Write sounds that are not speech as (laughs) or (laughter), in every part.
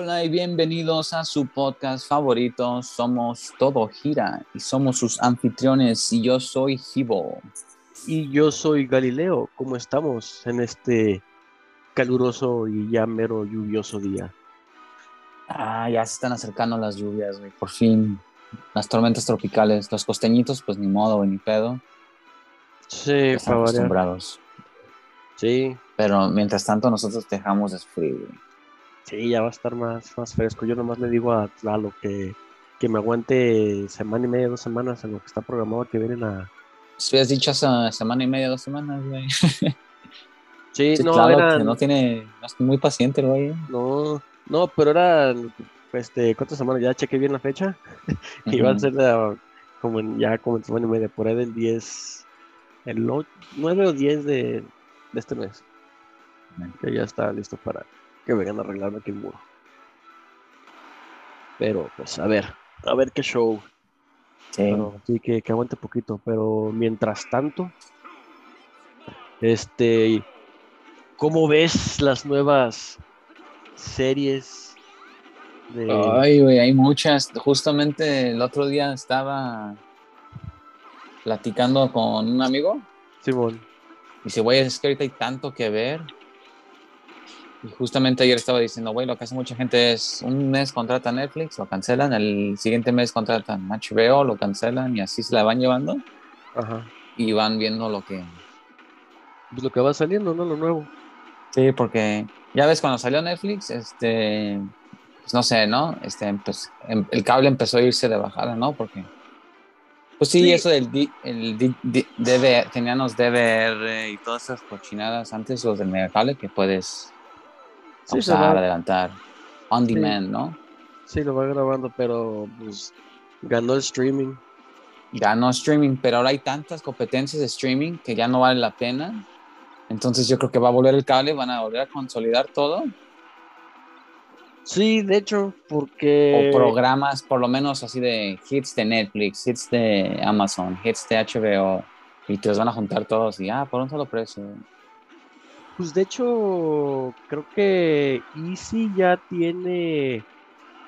Hola y bienvenidos a su podcast favorito. Somos Todo Gira y somos sus anfitriones y yo soy Gibo. Y yo soy Galileo. ¿Cómo estamos en este caluroso y ya mero lluvioso día? Ah, ya se están acercando las lluvias, güey. Por fin. Las tormentas tropicales. Los costeñitos, pues ni modo, ni pedo. Sí, Están acostumbrados. Sí, Pero mientras tanto nosotros dejamos de sufrir, güey. Sí, ya va a estar más, más fresco. Yo nomás le digo a Tlalo que, que me aguante semana y media, dos semanas en lo que está programado que vienen a. Si hubieras dicho hace semana y media, dos semanas, güey. (laughs) Sí, Sí, no, claro, eran- no tiene... No es muy paciente, güey. No, no, pero eran, este, ¿cuántas semanas? Ya chequé bien la fecha. (laughs) Va a ser como en, ya como en semana y media, por ahí del 10, el 9 o 10 de, de este mes. Que ya está listo para que vengan a arreglarme aquí el muro. Pero, pues, a ver, a ver qué show. Sí. Pero, sí, que, que aguante poquito. Pero mientras tanto, este, ¿cómo ves las nuevas series de... Ay, güey, hay muchas. Justamente el otro día estaba platicando con un amigo. Simón? Y dice, güey, es que ahorita hay tanto que ver. Y justamente ayer estaba diciendo, güey, lo que hace mucha gente es un mes contratan Netflix, lo cancelan, el siguiente mes contratan HBO, lo cancelan y así se la van llevando Ajá. y van viendo lo que... Pues lo que va saliendo, ¿no? Lo nuevo. Sí, porque ya ves, cuando salió Netflix, este, pues no sé, ¿no? Este, pues, em- el cable empezó a irse de bajada, ¿no? Porque, pues sí, Sí. eso del di- el di- di- DVR, tenían los DVR y todas esas cochinadas antes, los del megacable, que puedes Sí, va. adelantar, on Sí. demand, ¿no? Sí, lo va grabando, pero pues ganó el streaming. Ganó streaming, pero ahora hay tantas competencias de streaming que ya no vale la pena. Entonces yo creo que va a volver el cable, van a volver a consolidar todo. Sí, de hecho, porque... o programas por lo menos así de hits de Netflix, hits de Amazon, hits de HBO y te los van a juntar todos y ah, por un solo precio. Pues de hecho, creo que Easy ya tiene,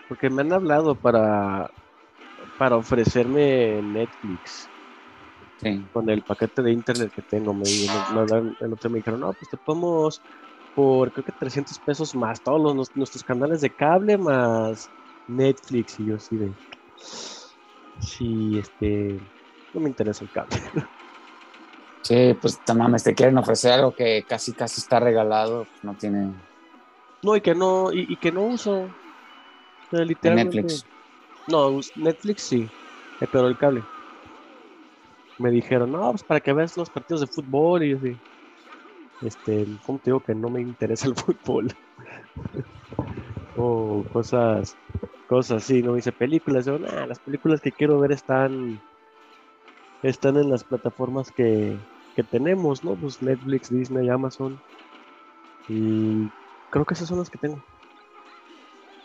porque me han hablado para, para ofrecerme Netflix Sí. con el paquete de internet que tengo. Me, me, el otro me dijeron, no, pues te podemos por creo que 300 pesos más todos los- nuestros canales de cable más Netflix. Y yo así de, sí, este, no me interesa el cable. (laughs) Sí, pues te mames, te quieren ofrecer algo que casi casi está regalado, pues, no tiene No, y que no, y, y que no uso. Literalmente- Netflix. No, Netflix sí, eh, pero el cable. Me dijeron, no, pues para que veas los partidos de fútbol y así. Este, ¿cómo te digo que no me interesa el (laughs) fútbol? o cosas, cosas así, no dice películas. Yo, nah, las películas que quiero ver están, están en las plataformas que, que tenemos, ¿no? Pues Netflix, Disney, Amazon. Y creo que esas son las que tengo.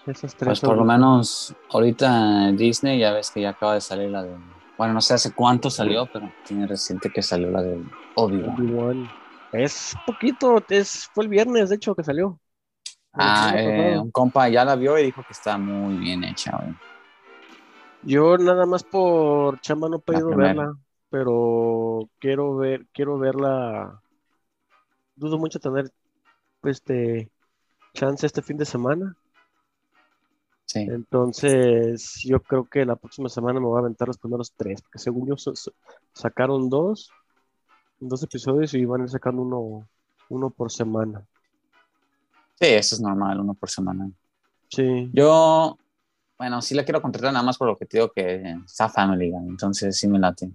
Esas tres Pues por lo menos ahorita Disney ya ves que ya acaba de salir la de bueno, no sé hace cuánto salió, pero tiene reciente que salió la de Obi-Wan. Es poquito, es, fue el viernes, de hecho, que salió. Ah, eh, un compa ya la vio y dijo que está muy bien hecha, güey. Yo nada más por chamba no he podido verla, pero quiero ver, quiero verla. Dudo mucho tener este chance este fin de semana. Sí. Entonces, yo creo que la próxima semana me voy a aventar los primeros tres, porque según yo sacaron dos, dos episodios y van a ir sacando uno, uno por semana. Sí, eso es normal, uno por semana. Sí. Yo, bueno, sí la quiero contratar nada más por lo que te digo que está Family Guy, entonces sí me late.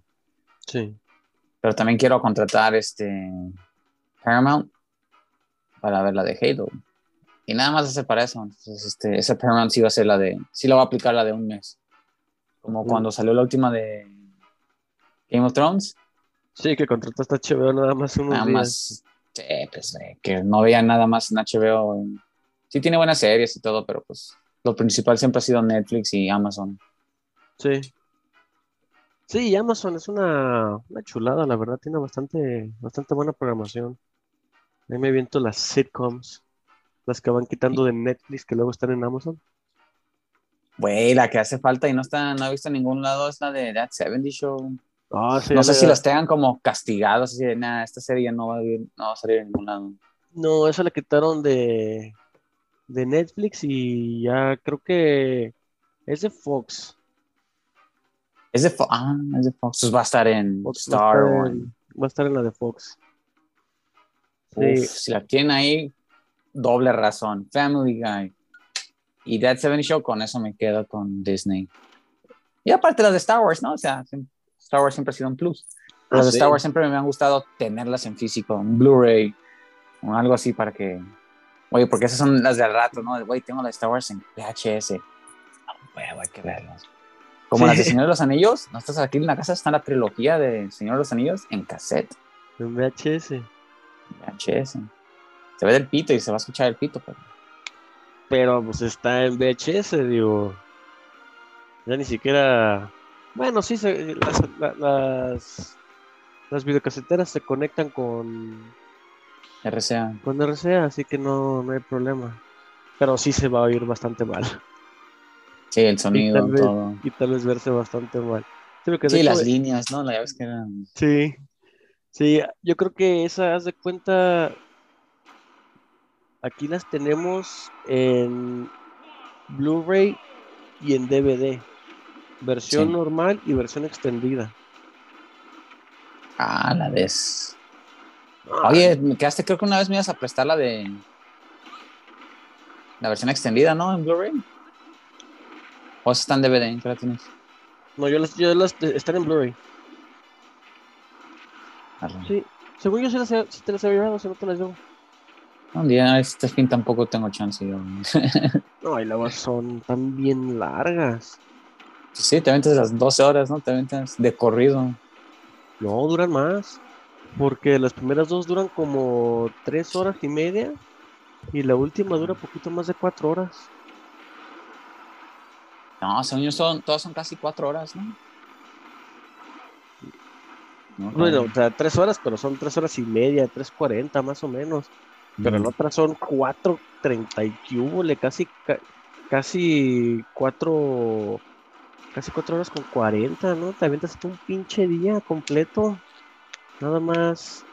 Sí. Pero también quiero contratar este Paramount para ver la de Halo. Y nada más hacer para eso. Entonces, este, ese Paramount sí va a ser la de, sí la va a aplicar la de un mes. Como cuando salió la última de Game of Thrones. Sí, que contrataste a HBO nada más unos Nada días. más, sí, pues, eh, que no veía nada más en HBO. Sí tiene buenas series y todo, pero pues lo principal siempre ha sido Netflix y Amazon. Sí. Sí, Amazon es una, una chulada, la verdad, tiene bastante, bastante buena programación. Ahí me viento las sitcoms, las que van quitando de Netflix que luego están en Amazon. Güey, la que hace falta y no está, no he visto en ningún lado es la de That 70 Show. Ah, sí, No sé si los tengan como castigados, así de, nada, esta serie no va, a ir- no va a salir en ningún lado. No, esa la quitaron de, de Netflix y ya creo que es de Fox. Es de Fox, ah, es de Fox, Pues va a estar en Fox va a Star estar en- va a estar en la de Fox. Uf, Sí. si la tienen ahí, doble razón. Family Guy. Y That 70 Show, con eso me quedo con Disney. Y aparte las de Star Wars, ¿no? O sea, Star Wars siempre ha sido un plus. Ah, Las de sí. Star Wars siempre me han gustado tenerlas en físico, en Blu-ray, o algo así para que. Oye, porque esas son las de al rato, ¿no? Güey, tengo la de Star Wars en VHS. Ah, huevo, hay que verlas. Como Sí. las de Señor de los Anillos, ¿no estás aquí en la casa? Está la trilogía de Señor de los Anillos en cassette. En VHS. VHS. Se ve del pito y se va a escuchar el pito, pero. Pero pues está en VHS, digo. Ya ni siquiera. Bueno, sí, se- las, la- las, las videocaseteras se conectan con, RCA. con RCA, así que no, no hay problema. Pero sí se va a oír bastante mal. Sí, el sonido, tal vez- todo. Y tal vez verse bastante mal. Sí, hecho, las líneas, ¿no? La ves que eran. Sí, sí, yo creo que esa, haz de cuenta, aquí las tenemos en Blu-ray y en DVD, versión Sí. normal y versión extendida. Ah, la ves. Oye, me quedaste, creo que una vez me ibas a prestar la de. La versión extendida, ¿no? En Blu-ray. O está en DVD, ¿qué la tienes? No, yo las, yo las, están en Blu-ray. Sí, según yo sí, las sí te las he llevado, si no te las llevo. Un día, este fin tampoco tengo chance yo. (laughs) No, y luego son tan bien largas. sí, te aventas las 12 horas, ¿no? Te aventas de corrido. No, duran más. Porque las primeras dos duran como tres horas y media. Y la última dura poquito más de cuatro horas. No, según yo, son, todas son casi 4 horas, ¿no? No, Bueno, o sea, tres horas, pero son tres horas y media, tres cuarenta más o menos. Pero en otras son cuatro treinta y hubo, casi, ca- casi cuatro, casi cuatro horas con cuarenta, ¿no? Te avientas un pinche día completo. Nada más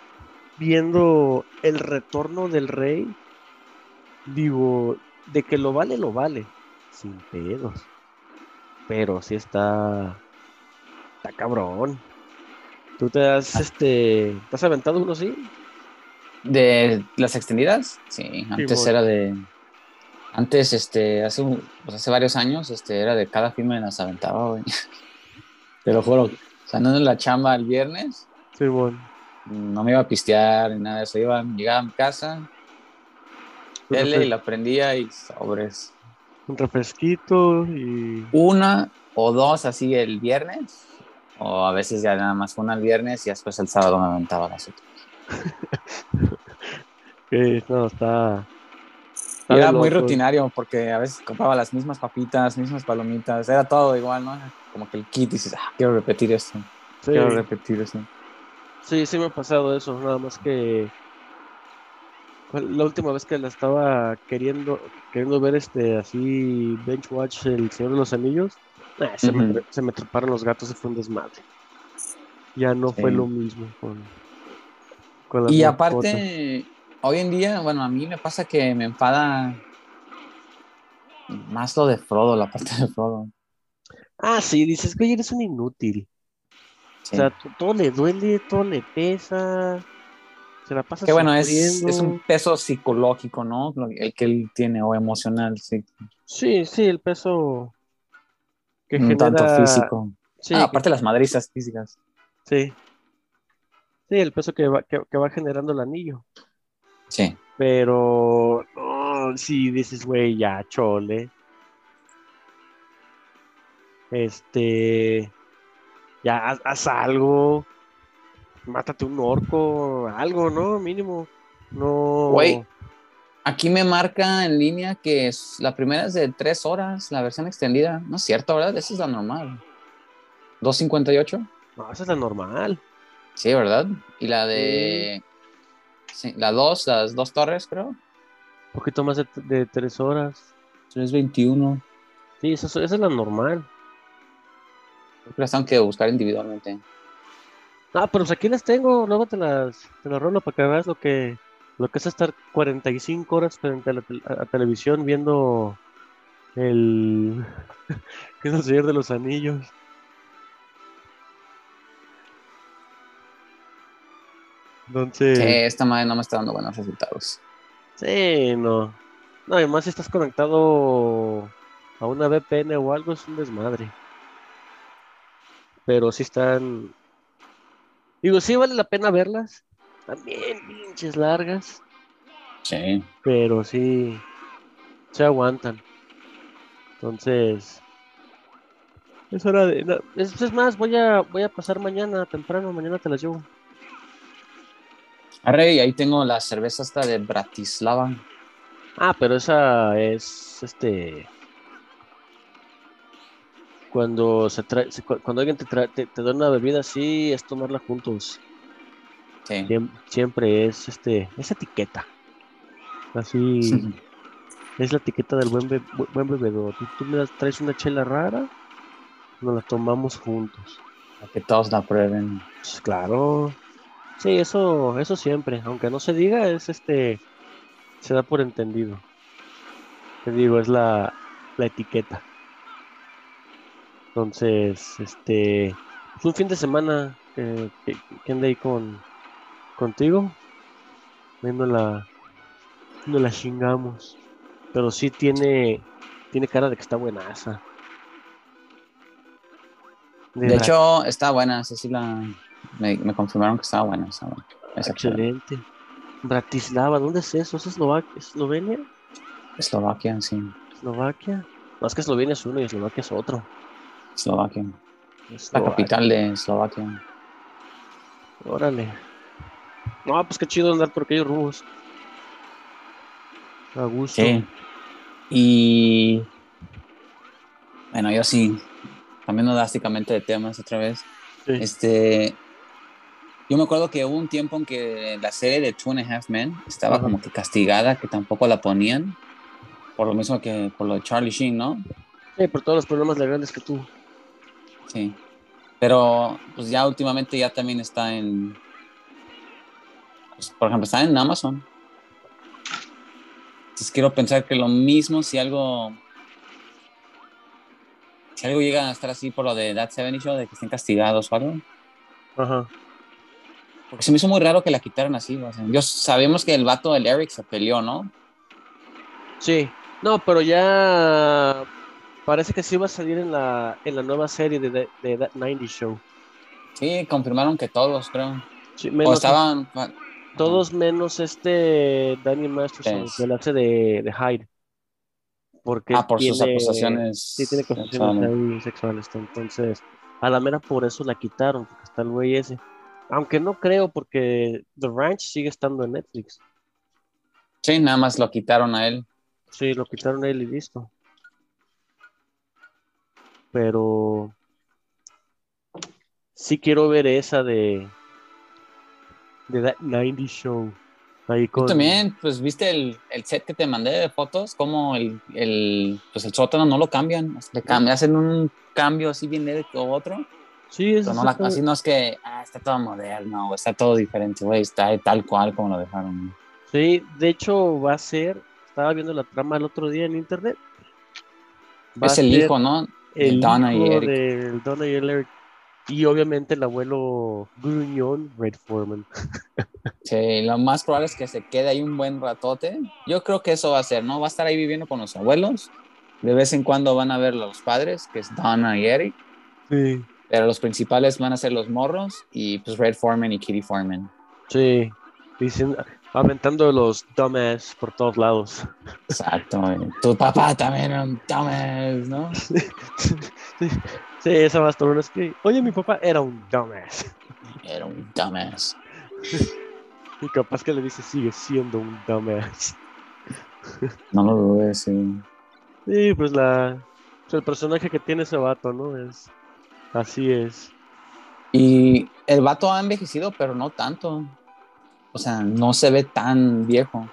viendo el retorno del rey. Digo, de que lo vale, lo vale. Sin pedos. Pero sí está. Está cabrón. ¿Tú te has, este. ¿Te has aventado uno así? ¿De las extendidas? Sí, antes era de. Antes, este, hace, pues hace varios años, este, era de cada film me las aventaba, güey. (laughs) Te lo juro. O sea, no en la chamba el viernes, Sí, bueno. no me iba a pistear ni nada de eso. Iba, llegaba a mi casa, tele y la prendía y sobres. Un refresquito y. Una o dos así el viernes, o a veces ya nada más una el viernes y después el sábado me aventaba las otras. (laughs) que, no, está. Y era muy rutinario porque a veces compraba las mismas papitas, mismas palomitas, era todo igual, ¿no? Como que el kit dices, ah, quiero repetir esto, Sí, quiero repetir esto. sí, sí me ha pasado eso. Nada más que. ¿Cuál- La última vez que la estaba queriendo queriendo ver este así bench watch el Señor de los Anillos, eh, se, me, se me treparon los gatos y fue un desmadre. Ya no fue lo mismo con, Y aparte, hoy en día, bueno, a mí me pasa que me enfada más lo de Frodo, la parte de Frodo. Ah, sí, dices, güey, eres un inútil. Sí. O sea, to- todo le duele, todo le pesa. Se la pasa que bueno, es, es un peso psicológico, ¿no? El que él tiene, o emocional, sí. Sí, sí, el peso que genera... tanto físico. Sí, Ah, que- aparte las madrizas físicas. sí. Sí, el peso que va, que, que va generando el anillo. Sí. Pero, no, si dices, güey, ya, chole. Este, ya, haz, haz algo. Mátate un orco, algo, ¿no? Mínimo. No. Güey. Aquí me marca en línea que es, la primera es de tres horas, la versión extendida. No es cierto, ¿verdad? Esa es la normal. 2.58. No, esa es la normal. Sí, ¿verdad? Y la de... Sí, la dos, las dos torres, creo. Un poquito más de, de tres horas. 321. Sí, eso, esa es la normal. Creo que las tengo que buscar individualmente. Ah, pero pues aquí las tengo, luego te las, te las rolo para que veas lo que, lo que es estar 45 horas frente a la a- televisión viendo el... (laughs) ¿Qué es el Señor de los Anillos? Entonces... Sí, esta madre no me está dando buenos resultados. Sí, no. No, además si estás conectado a una VPN o algo es un desmadre. Pero sí están... Digo, sí vale la pena verlas. También pinches largas. Sí. Pero sí se aguantan. Entonces... Es hora de... no, es, es más, voy a, voy a pasar mañana temprano. Mañana te las llevo. Arre, ahí tengo la cerveza esta de Bratislava. Ah, pero esa es este. Cuando se trae, cuando alguien te, trae- te, te da una bebida así, es tomarla juntos. Sí. Siem- Siempre es este, es etiqueta. Así (laughs) es la etiqueta del buen, be- buen bebedor. Tú, tú me das- traes una chela rara, nos la tomamos juntos. Para que todos la prueben. Pues, claro. Sí, eso, eso siempre, aunque no se diga, es este, se da por entendido. Te digo, es la, la etiqueta. Entonces, este, pues un fin de semana eh, que, ahí con, contigo, viendo la, no la chingamos. Pero sí tiene, tiene cara de que está buenaza. De verdad. hecho, está buena. Esa sí la. Me, me confirmaron que estaba buena. Esa, esa Excelente. Bratislava, ¿dónde es eso? ¿Es Eslovaquia? ¿Eslovenia? Eslovaquia, sí. ¿Eslovaquia? No, es que Eslovenia es uno y Eslovaquia es otro. Eslovaquia. La capital de Eslovaquia. Órale. No, pues qué chido andar por aquellos rumbos. A gusto. Sí. Y. Bueno, yo sí. Cambiando drásticamente de temas otra vez. Sí. Este. Yo me acuerdo que hubo un tiempo en que la serie de Two and a Half Men estaba Ajá. como que castigada, que tampoco la ponían. Por lo mismo que por lo de Charlie Sheen, ¿no? Sí, por todos los problemas legales que tuvo. Sí. Pero pues ya últimamente ya también está en. pues, por ejemplo, está en Amazon. Entonces quiero pensar que lo mismo si algo. Si algo llega a estar así por lo de That 70 Show, de que estén castigados o algo. Ajá. Porque se me hizo muy raro que la quitaran así. o sea, yo sabemos que el vato, el Eric, se peleó, ¿no? Sí. No, pero ya parece que sí va a salir en la, en la nueva serie de, de, de That 90 Show. Sí, confirmaron que todos, creo. Sí, O menos estaban. todos menos este Danny Masterson, que él hace de, de Hyde. Porque Ah, por sus acusaciones. Sí, tiene acusaciones sexuales. Entonces, a la mera por eso la quitaron, porque está el güey ese. Aunque no creo, porque The Ranch sigue estando en Netflix. Sí, nada más lo quitaron a él. Sí, lo quitaron a él y listo. Pero sí quiero ver esa de de That 90 Show. Ahí Tú con también, pues viste el, el set que te mandé de fotos, como el, el, pues el sótano no lo cambian, le cam- hacen un cambio así bien leve o otro, Sí, es pero no la- así no es que ah, está todo moderno está todo diferente, güey, está tal cual como lo dejaron. Sí, de hecho va a ser, estaba viendo la trama el otro día en internet. Va es el ser hijo, ¿no? El Donna y Eric. del Donna y el Eric. Y obviamente el abuelo gruñón, Red Foreman. (laughs) Sí, lo más probable es que se quede ahí un buen ratote. Yo creo que eso va a ser, ¿no? Va a estar ahí viviendo con los abuelos. De vez en cuando van a ver los padres, que es Donna y Eric. Sí. Pero los principales van a ser los morros y pues Red Foreman y Kitty Foreman. Sí. Dicen, aventando los dumbass por todos lados. Exacto. Tu papá también era un dumbass, ¿no? (laughs) Sí, esa va a estar una es que, oye, mi papá era un dumbass. Era un dumbass. (laughs) Y capaz que le dice, sigue siendo un dumbass. No lo dudes, sí. Sí, pues la, pues el personaje que tiene ese vato, ¿no? Es, así es. Y el vato ha envejecido, pero no tanto. O sea, no se ve tan viejo.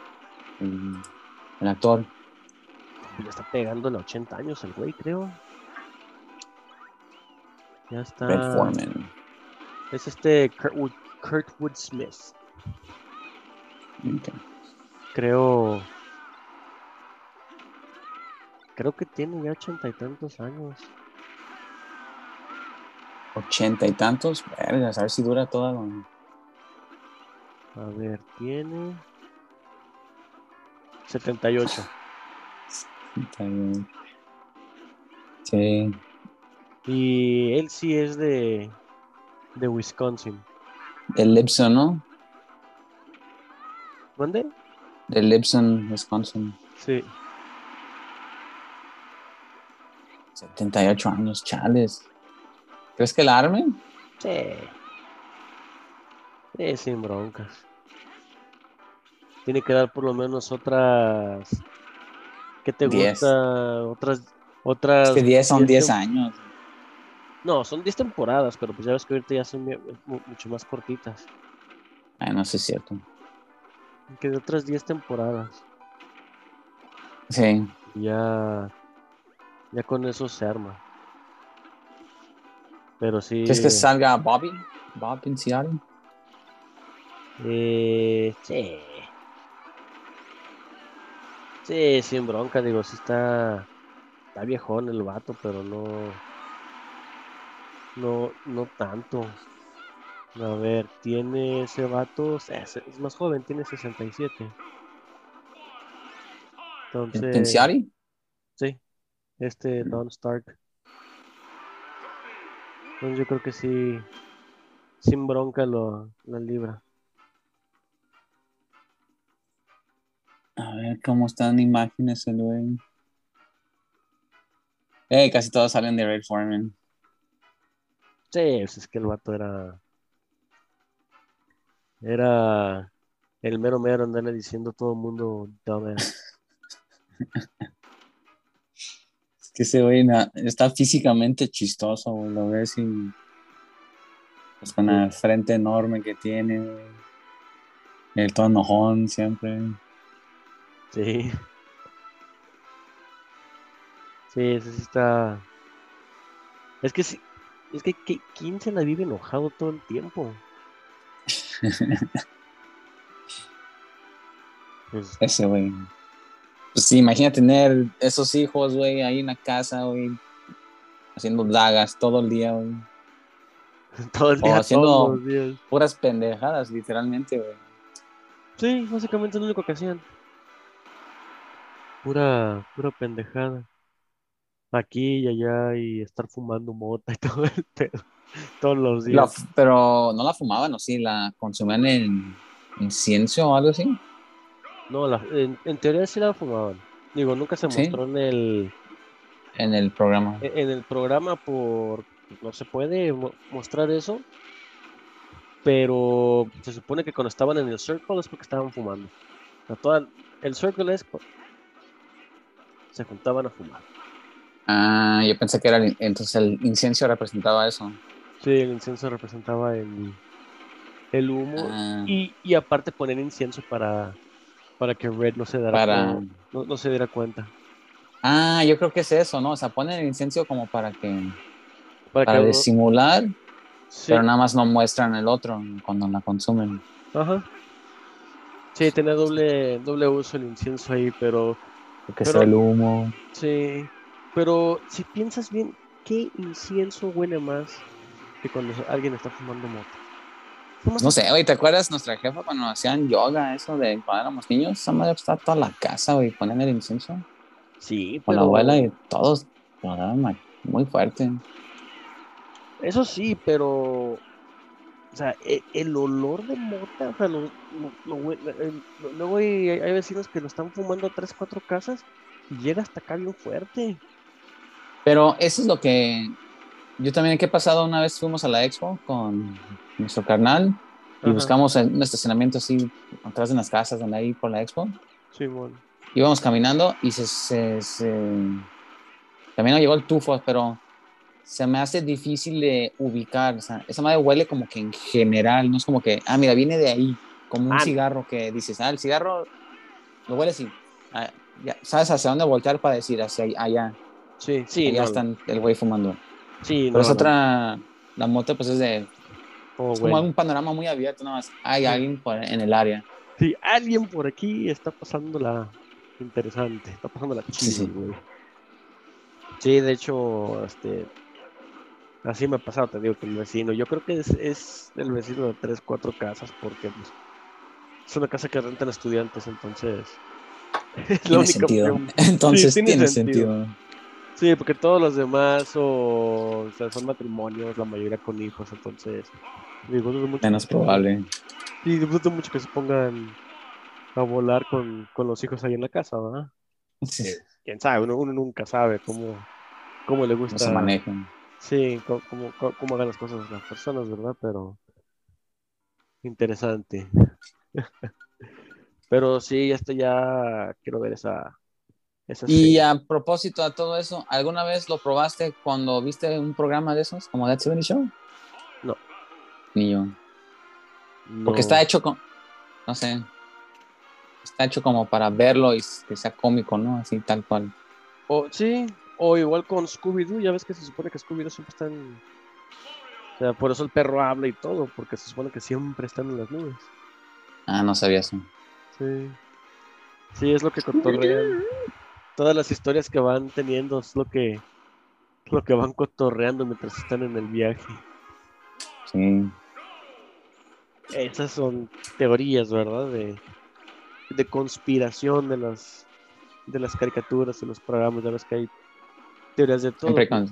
El actor. Ya está pegando en 80 años el güey, creo. Ya está. Red Foreman. Es este Kurtwood, Kurtwood Smith. Creo. Creo que tiene ya ochenta y tantos años. Ochenta y tantos. A ver si dura toda la... A ver, tiene 78. Está bien. Sí. Y él sí es de, de Wisconsin. Del Lipson, ¿no? ¿Dónde? Del Lipson, Wisconsin. Sí. 78 años, chales. ¿Crees que la armen? Sí. Sí, sin broncas. Tiene que dar por lo menos otras. ¿Qué te Diez. gusta? Otras. Otras. Es que 10 son 10 tem- años. No, son 10 temporadas, pero pues ya ves que ahorita ya son mucho más cortitas. Ay, no sé si es cierto. Que de otras 10 temporadas. Sí. Ya. Ya con eso se arma. Pero sí. ¿Crees que salga Bobby? Bob en Seattle. Eh, sí. Sí, sin bronca, digo, sí está, está viejón el vato, pero no, no, no tanto. A ver, tiene ese vato, es, es más joven, tiene 67. ¿En Entonces, sí, este Don Stark. Entonces yo creo que sí, sin bronca lo, la libra. A ver cómo están imágenes el güey. Eh, casi todos salen de Red Foreman. Sí, pues es que el vato era. Era el mero mero andarle diciendo a todo el mundo. Es que ese güey está físicamente chistoso, güey. Lo ves y. Pues con la frente enorme que tiene, güey. El todo enojón siempre. Sí. Sí, ese sí está. Es que sí. Es que ¿qui- ¿quién se la vive enojado todo el tiempo? (laughs) Pues, Ese güey. Pues sí, imagina tener esos hijos, güey, ahí en la casa, güey. Haciendo dagas todo el día, güey. (laughs) todo el O día, haciendo- todos los días. Puras pendejadas, literalmente, güey. Sí, básicamente es lo único que hacían. Pura, pura pendejada. Aquí y allá y estar fumando mota y (laughs) todo el pedo. Todos los días. pero no la fumaban, ¿o sí? ¿La consumían en incienso o algo así? No, la- en, en teoría sí la fumaban. Digo, nunca se ¿Sí? mostró en el, En el programa. en en el programa por... No se puede mo- mostrar eso. Pero se supone que cuando estaban en el circle es porque estaban fumando. O sea, toda- el circle es... Se juntaban a fumar. Ah, yo pensé que era el, entonces el incienso representaba eso. Sí, el incienso representaba el, el humo. Ah, Y, y aparte poner incienso para, para que Red no se diera, para... no, no se diera cuenta. Ah, yo creo que es eso, ¿no? O sea, ponen el incienso como para que... Para Para que disimular, sí, pero nada más no muestran el otro cuando la consumen. ajá. Sí, tenía doble, doble uso el incienso ahí, pero Porque Pero- sea el humo. sí. Pero si piensas bien, ¿qué incienso huele más que cuando alguien está fumando? Fumas- No sé, güey, ¿te acuerdas nuestra jefa cuando hacían yoga, eso de cuando éramos niños? Esa madre está toda la casa, güey, ponen el incienso Sí, con la abuela y todos lo daban ma- muy fuerte. eso sí, pero o sea, e- el, olor de mota, o sea, lo- luego hay, hay vecinos que lo están fumando a tres, cuatro casas y llega hasta acá bien fuerte. Pero eso es lo que yo también, que he pasado una vez fuimos a la expo con nuestro carnal y Ajá. buscamos un estacionamiento así atrás de las casas donde hay por la expo. Simón. íbamos caminando y se, se, se- también nos llegó el tufo, pero se me hace difícil de ubicar. O sea, esa madre huele como que en general, no es como que, ah, mira, viene de ahí, como un Ah. cigarro que dices, ah, el cigarro lo hueles y ah, ya sabes hacia dónde voltear para decir hacia allá. Sí, sí, allá no, están el güey fumando. sí, Pero no, es no. otra, la moto pues es de, Oh, es como un panorama muy abierto, nada más. Hay alguien por- en el área. Sí, alguien por aquí está pasando la interesante, está pasando la Sí, chido, sí. güey. Sí, de hecho, este, así me ha pasado, te digo que el vecino, yo creo que es, es el vecino de tres, cuatro casas, porque pues, es una casa que rentan estudiantes, entonces (laughs) es Tiene sentido. (laughs) Entonces tiene tiene, sentido. sentido. Sí, porque todos los demás o, o sea, son matrimonios, la mayoría con hijos, entonces digo, dudo mucho Menos que- probable. Sí, dudo mucho que se pongan a volar con, con los hijos ahí en la casa, ¿verdad? Sí, quién sabe, uno, uno nunca sabe cómo, cómo le gusta. se manejan. Sí, cómo, cómo, hagan las cosas las personas, ¿verdad? Pero interesante. (laughs) Pero sí, este ya quiero ver esa. esa Y a propósito de todo eso, ¿alguna vez lo probaste cuando viste un programa de esos, como That 70 Show? No. Ni yo. No. Porque está hecho con, no sé, está hecho como para verlo y que sea cómico, ¿no? Así tal cual. O, sí, o igual con Scooby-Doo, ya ves que se supone que Scooby-Doo siempre está en. O sea, por eso el perro habla y todo, porque se supone que siempre están en las nubes. Ah, no sabía eso. Sí. Sí, es lo que cotorrean. Todas las historias que van teniendo es lo que, lo que van cotorreando mientras están en el viaje. Sí. Esas son teorías, ¿verdad? De, de conspiración de las, de las caricaturas y los programas. Ya ves que hay teorías de todo. Siempre con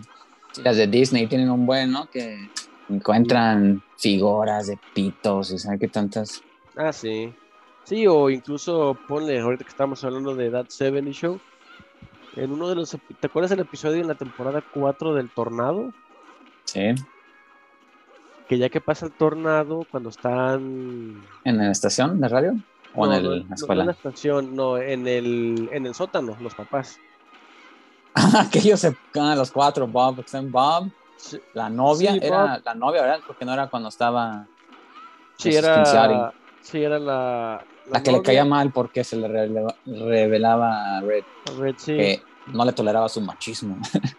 sí, las de Disney tienen un buen, ¿no? Que encuentran figuras de pitos y sabe qué tantas. Ah, sí. Sí, o incluso ponle, ahorita que estamos hablando de That 70 Show, en uno de los... ¿Te acuerdas del episodio en la temporada 4 del tornado? Sí. Que ya que pasa el tornado, cuando están... ¿En la estación de radio? ¿O No, en el- no, la no escuela? en la estación, no, en el, en el sótano, los papás. (laughs) Aquellos se ah, los cuatro, Bob, Bob, la novia, Sí, era la novia, ¿verdad? Porque no era cuando estaba sí, era, sí, era la... la, que le caía mal porque se le revelaba, revelaba a Red a Red, sí. que no le toleraba su machismo. (laughs)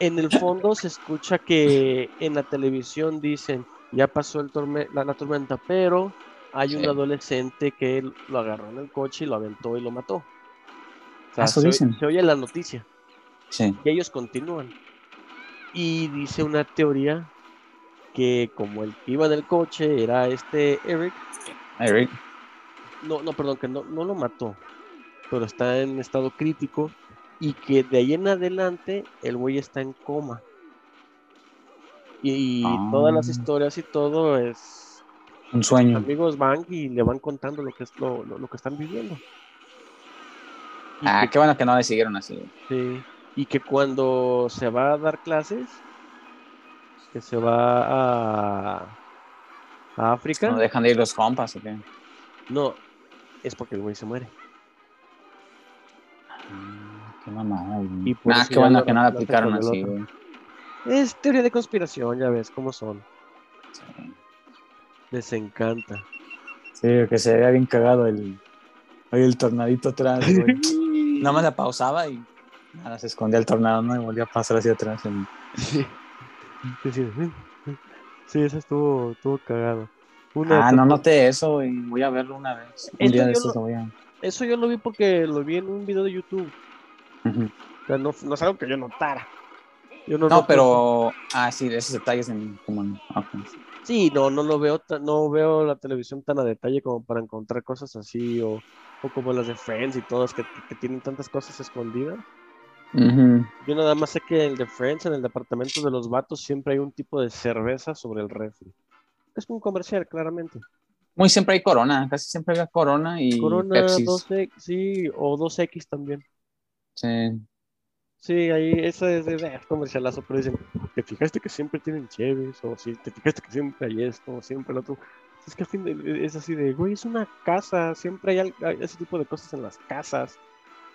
En el fondo se escucha que en la televisión dicen, ya pasó el torme- la, la tormenta, pero hay un adolescente que lo agarró en el coche y lo aventó y lo mató. Sea, Ah, eso se, dicen. se oye la noticia Sí. y ellos continúan. Y dice una teoría que como el que iba en el coche era este Eric, Eric. no, no, perdón, que no, no lo mató, pero está en estado crítico y que de ahí en adelante el güey está en coma. Y, Ah. todas las historias y todo es... Un Los sueño. amigos van y le van contando lo que es lo, lo- lo que están viviendo. Ah, que, qué bueno que no le siguieron así. sí, y que cuando se va a dar clases, que se va a, a África, No dejan de ir los compas, ¿o qué? no, es porque el güey se muere. Ah, Qué mamada. Y Ah, eso qué bueno que no la aplicaron así, güey. Es teoría de conspiración, ya ves cómo son. Sí. Les encanta. Sí, que se veía bien cagado el, el tornadito atrás, güey. (laughs) Nada más la pausaba y nada, se escondía el tornado, ¿no? Y volvía a pasar hacia atrás. el- Sí. Sí, sí, sí, eso estuvo, estuvo cagado. Una Ah, no noté eso, güey. Voy a verlo una vez. Un día de estos lo- lo voy a... Eso yo lo vi porque lo vi en un video de YouTube. Ujú. O sea, no, no es algo que yo notara. Yo No, pero... Ah, sí, de esos detalles en... Como en... Sí, no, no lo veo, no veo la televisión tan a detalle como para encontrar cosas así o, o como las de Friends y todas que, que tienen tantas cosas escondidas. Yo nada más sé que el de Friends, en el departamento de los vatos, siempre hay un tipo de cerveza sobre el refri. Es un comercial, claramente. Muy siempre hay Corona, casi siempre había Corona y Corona Pepsi. 2X, sí, o 2X también. Sí. Sí, ahí esa es de eh, comercialazo, pero dicen, ¿te fijaste que siempre tienen cheves? O si te fijaste que siempre hay esto, o siempre el otro. Es que al fin de- es así de, güey, es una casa, siempre hay, ese tipo de cosas en las casas.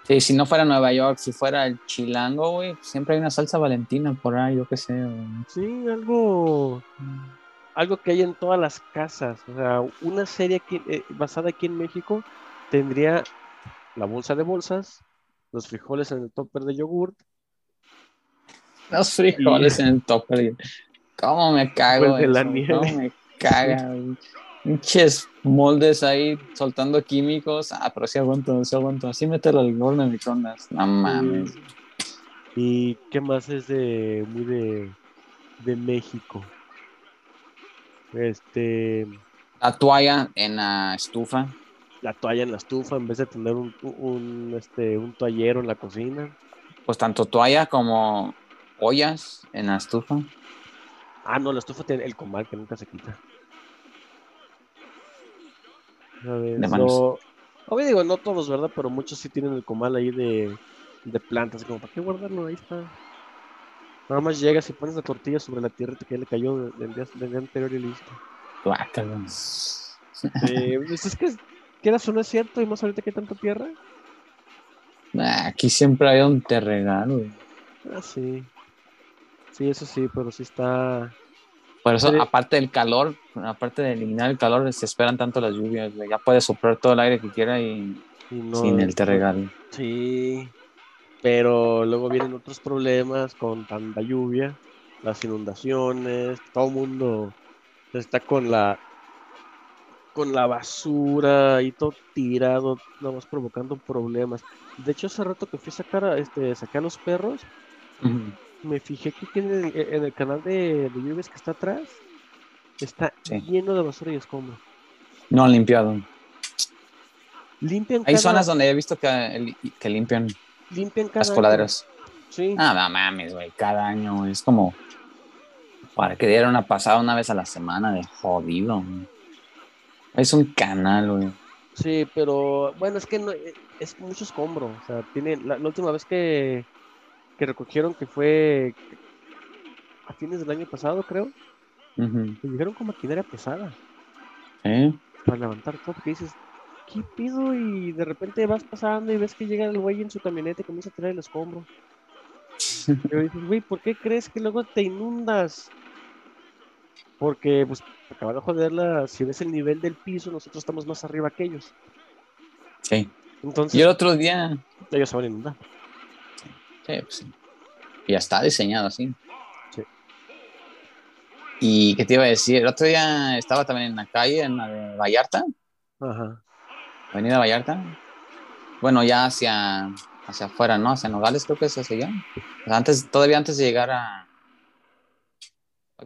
Sí, si no fuera Nueva York, si fuera el Chilango, güey, siempre hay una salsa valentina por ahí, yo qué sé. güey. Sí, algo, algo que hay en todas las casas. O sea, una serie aquí, eh, basada aquí en México tendría la bolsa de bolsas, los frijoles en el topper de yogurt. Los frijoles en el topper. ¿Cómo me cago? de la nieve. ¿Cómo me caga? Pinches moldes ahí soltando químicos. Ah, pero sí aguanto, sí aguanto. Así meterlo al horno de microondas. No mames. ¿Y qué más es de muy de, de México? Este, La toalla en la estufa. La toalla en la estufa en vez de tener un, un, este, un toallero en la cocina. Pues tanto toalla como ollas en la estufa. Ah, no, la estufa tiene el comal que nunca se quita. ¿Sabes? De manos. No- obvio digo, no todos, ¿verdad? Pero muchos sí tienen el comal ahí de, de plantas. Como, ¿para qué guardarlo? Ahí está. Nada más llegas y pones la tortilla sobre la tierra que le cayó del día, del día anterior y listo. Pues es que, quieras o no es cierto, y más ahorita que hay tanta tierra. Ah, Aquí siempre hay un te regalo. güey. Ah, sí. Sí, eso sí, pero sí está. Por eso, Sí. aparte del calor, aparte de eliminar el calor, se esperan tanto las lluvias. güey. Ya puedes soplar todo el aire que quiera y y no- sin el te regalo. Sí, pero luego vienen otros problemas con tanta lluvia, las inundaciones, todo el mundo está con la con la basura y todo tirado, nada más provocando problemas. De hecho, hace rato que fui a sacar a, este, saqué a los perros, me fijé que en el, en el canal de, de lluvias que está atrás está Sí. lleno de basura y escombro. No han limpiado. Limpian Hay cada, zonas donde he visto que, que limpian limpian cada las coladeras. Sí. Ah, no mames, güey. Cada año es como para que diera una pasada una vez a la semana de jodido. güey. Es un canal, güey. Sí, pero bueno, es que no, eh, es mucho escombro. O sea, tiene, la, la última vez que, que recogieron, que fue a fines del año pasado, creo, Ujú. me dijeron con maquinaria pesada Sí. para levantar todo, porque dices, ¿qué pido? Y de repente vas pasando y ves que llega el güey en su camioneta y comienza a traer el escombro. (laughs) Y dices, güey, ¿por qué crees que luego te inundas? Porque, pues, acaba de joderla, si ves el nivel del piso, nosotros estamos más arriba que ellos. Sí. Entonces, Y el otro día, ellos se van a inundar. sí, pues sí. Ya está diseñado así. Sí. Y qué te iba a decir, el otro día estaba también en la calle, en la de Vallarta, Ajá. Avenida Vallarta. Bueno, ya hacia, hacia afuera, ¿no? Hacia Nogales, creo que es hacia allá. Antes, todavía antes de llegar a.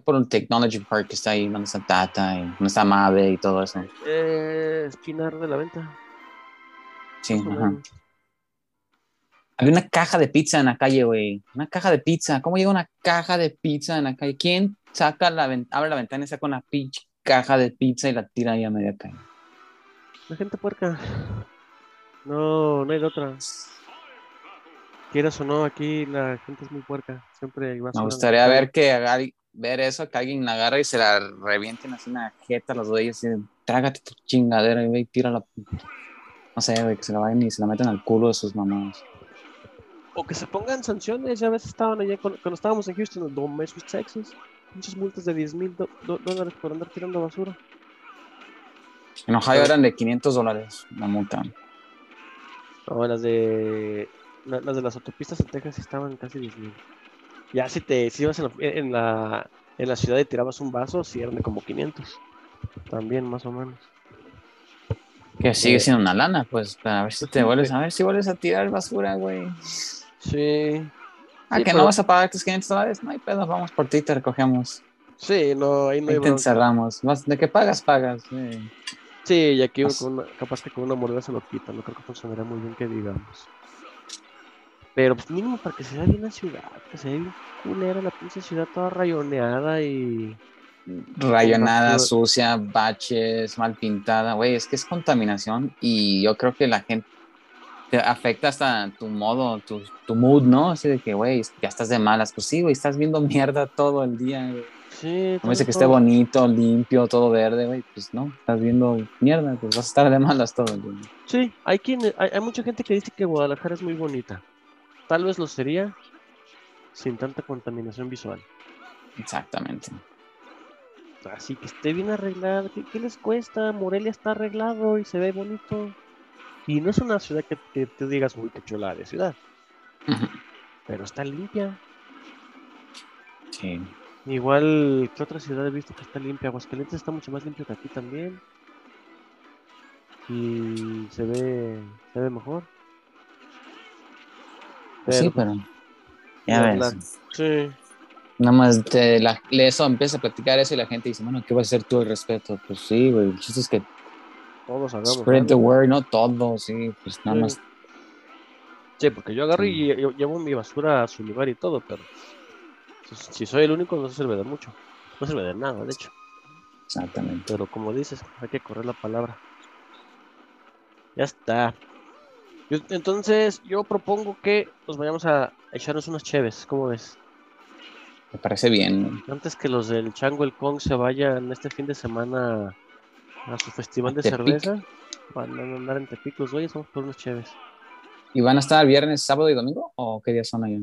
por un Technology Park que está ahí, donde está Tata y donde está Mave y todo eso. Eh, Espinar de la venta. Sí, ajá. Había una caja de pizza en la calle, güey. Una caja de pizza. ¿Cómo llega una caja de pizza en la calle? ¿Quién saca la abre la ventana y saca una pinche caja de pizza y la tira ahí a media calle? La gente puerca. No, no hay otra. Quieras o no, aquí la gente es muy puerca. Siempre hay Me gustaría ver que haga- ver eso, que alguien la agarre y se la revienten así una jeta a los dos y así, trágate tu chingadera y ve y tírala. No sé, güey, que se la vayan y se la metan al culo de sus mamás. O que se pongan sanciones. Ya a veces estaban allá cuando, cuando estábamos en Houston, en Don Mesos, Texas. Muchas multas de 10 mil dólares por andar tirando basura. En Ohio eran de 500 dólares la multa. No, las de la- las de las autopistas en Texas estaban casi 10 mil. Ya si te si ibas en la, en la en la ciudad y tirabas un vaso, sí eran de como 500. También más o menos. Que sigue Eh, siendo una lana, pues, para ver si te vuelves, a ver si vuelves a tirar basura, güey. Sí. Ah, Sí, que pero- no vas a pagar tus 500 dólares, no hay pedo, vamos por ti, te recogemos. Sí, no, ahí no hay te encerramos. Vas- De que pagas, pagas. sí. Sí, y aquí uno As- con una- capaz que con una mordida se lo quita, no creo que funcionaría muy bien que digamos. Pero pues mínimo para que se vea bien la ciudad, que se vea bien culera la pinche ciudad toda rayoneada y... Rayonada, basura. sucia, baches, mal pintada, güey, es que es contaminación y yo creo que la gente te afecta hasta tu modo, tu, tu mood, ¿no? Así de que, güey, ya estás de malas. Pues sí, güey, estás viendo (laughs) mierda todo el día, güey. Sí, Como dice que esté bonito, limpio, todo verde, güey, pues no, estás viendo mierda, pues vas a estar de malas todo el día. Sí, hay, quien, hay, hay mucha gente que dice que Guadalajara es muy bonita. Tal vez lo sería sin tanta contaminación visual. Exactamente. Así que esté bien arreglado. ¿Qué, qué les cuesta? Morelia está arreglado y se ve bonito. Y no es una ciudad que, que te digas, uy, qué chula de ciudad, pero está limpia. Sí. Igual, ¿qué otra ciudad he visto que está limpia? Aguascalientes está mucho más limpio que aquí también. Y se ve, se ve mejor. Sí, Pero. Ya ves. la- sí, Nada más te, la, eso empieza a practicar eso y la gente dice, bueno, ¿qué vas a hacer tú al respeto? Pues sí, güey. El chiste es que todos hagamos. spread the word, no todo, sí. Pues nada Sí. más. Sí, porque yo agarro y lle- llevo mi basura a su lugar y todo, pero si, si soy el único no sirve de mucho. No sirve de nada, de hecho. Exactamente. Pero como dices, hay que correr la palabra. Ya está. Yo- entonces, yo propongo que nos vayamos a echarnos unas cheves, ¿cómo ves? Me parece bien. Antes que los del Chango el Kong se vayan este fin de semana a su festival de Tepic. cerveza, van a andar en Tepic los güeyes, vamos por unas cheves. ¿Y van a estar viernes, sábado y domingo? ¿O qué días son ahí?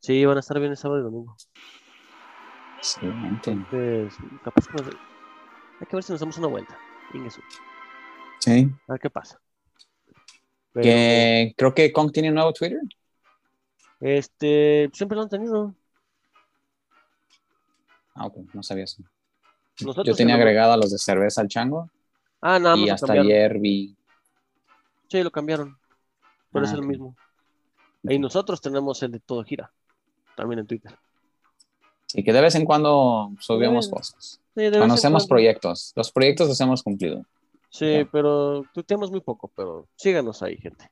Sí, van a estar bien el sábado y domingo. Excelente. Entonces, capaz que nos- Hay que ver si nos damos una vuelta. Ingesu. Sí. A ver qué pasa. Pero, Que creo que Kong tiene un nuevo Twitter. este, siempre lo han tenido. Ah, ok, no sabía eso. Nosotros Yo tenía agregado a los de cerveza al chango Ah, nada más y hasta cambiaron. ayer vi. Sí, lo cambiaron. Pero Ah, es el mismo. Y nosotros tenemos el de todo gira. También en Twitter. Sí, que de vez en cuando subimos cosas. Sí, cuando. proyectos. Los proyectos los hemos cumplido. Sí, pero tuiteamos muy poco, pero síganos ahí, gente.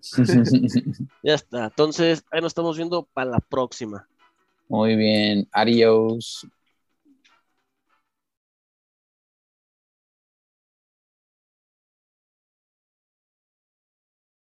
(laughs) Ya está. Entonces, ahí nos estamos viendo para la próxima. Muy bien. Adiós.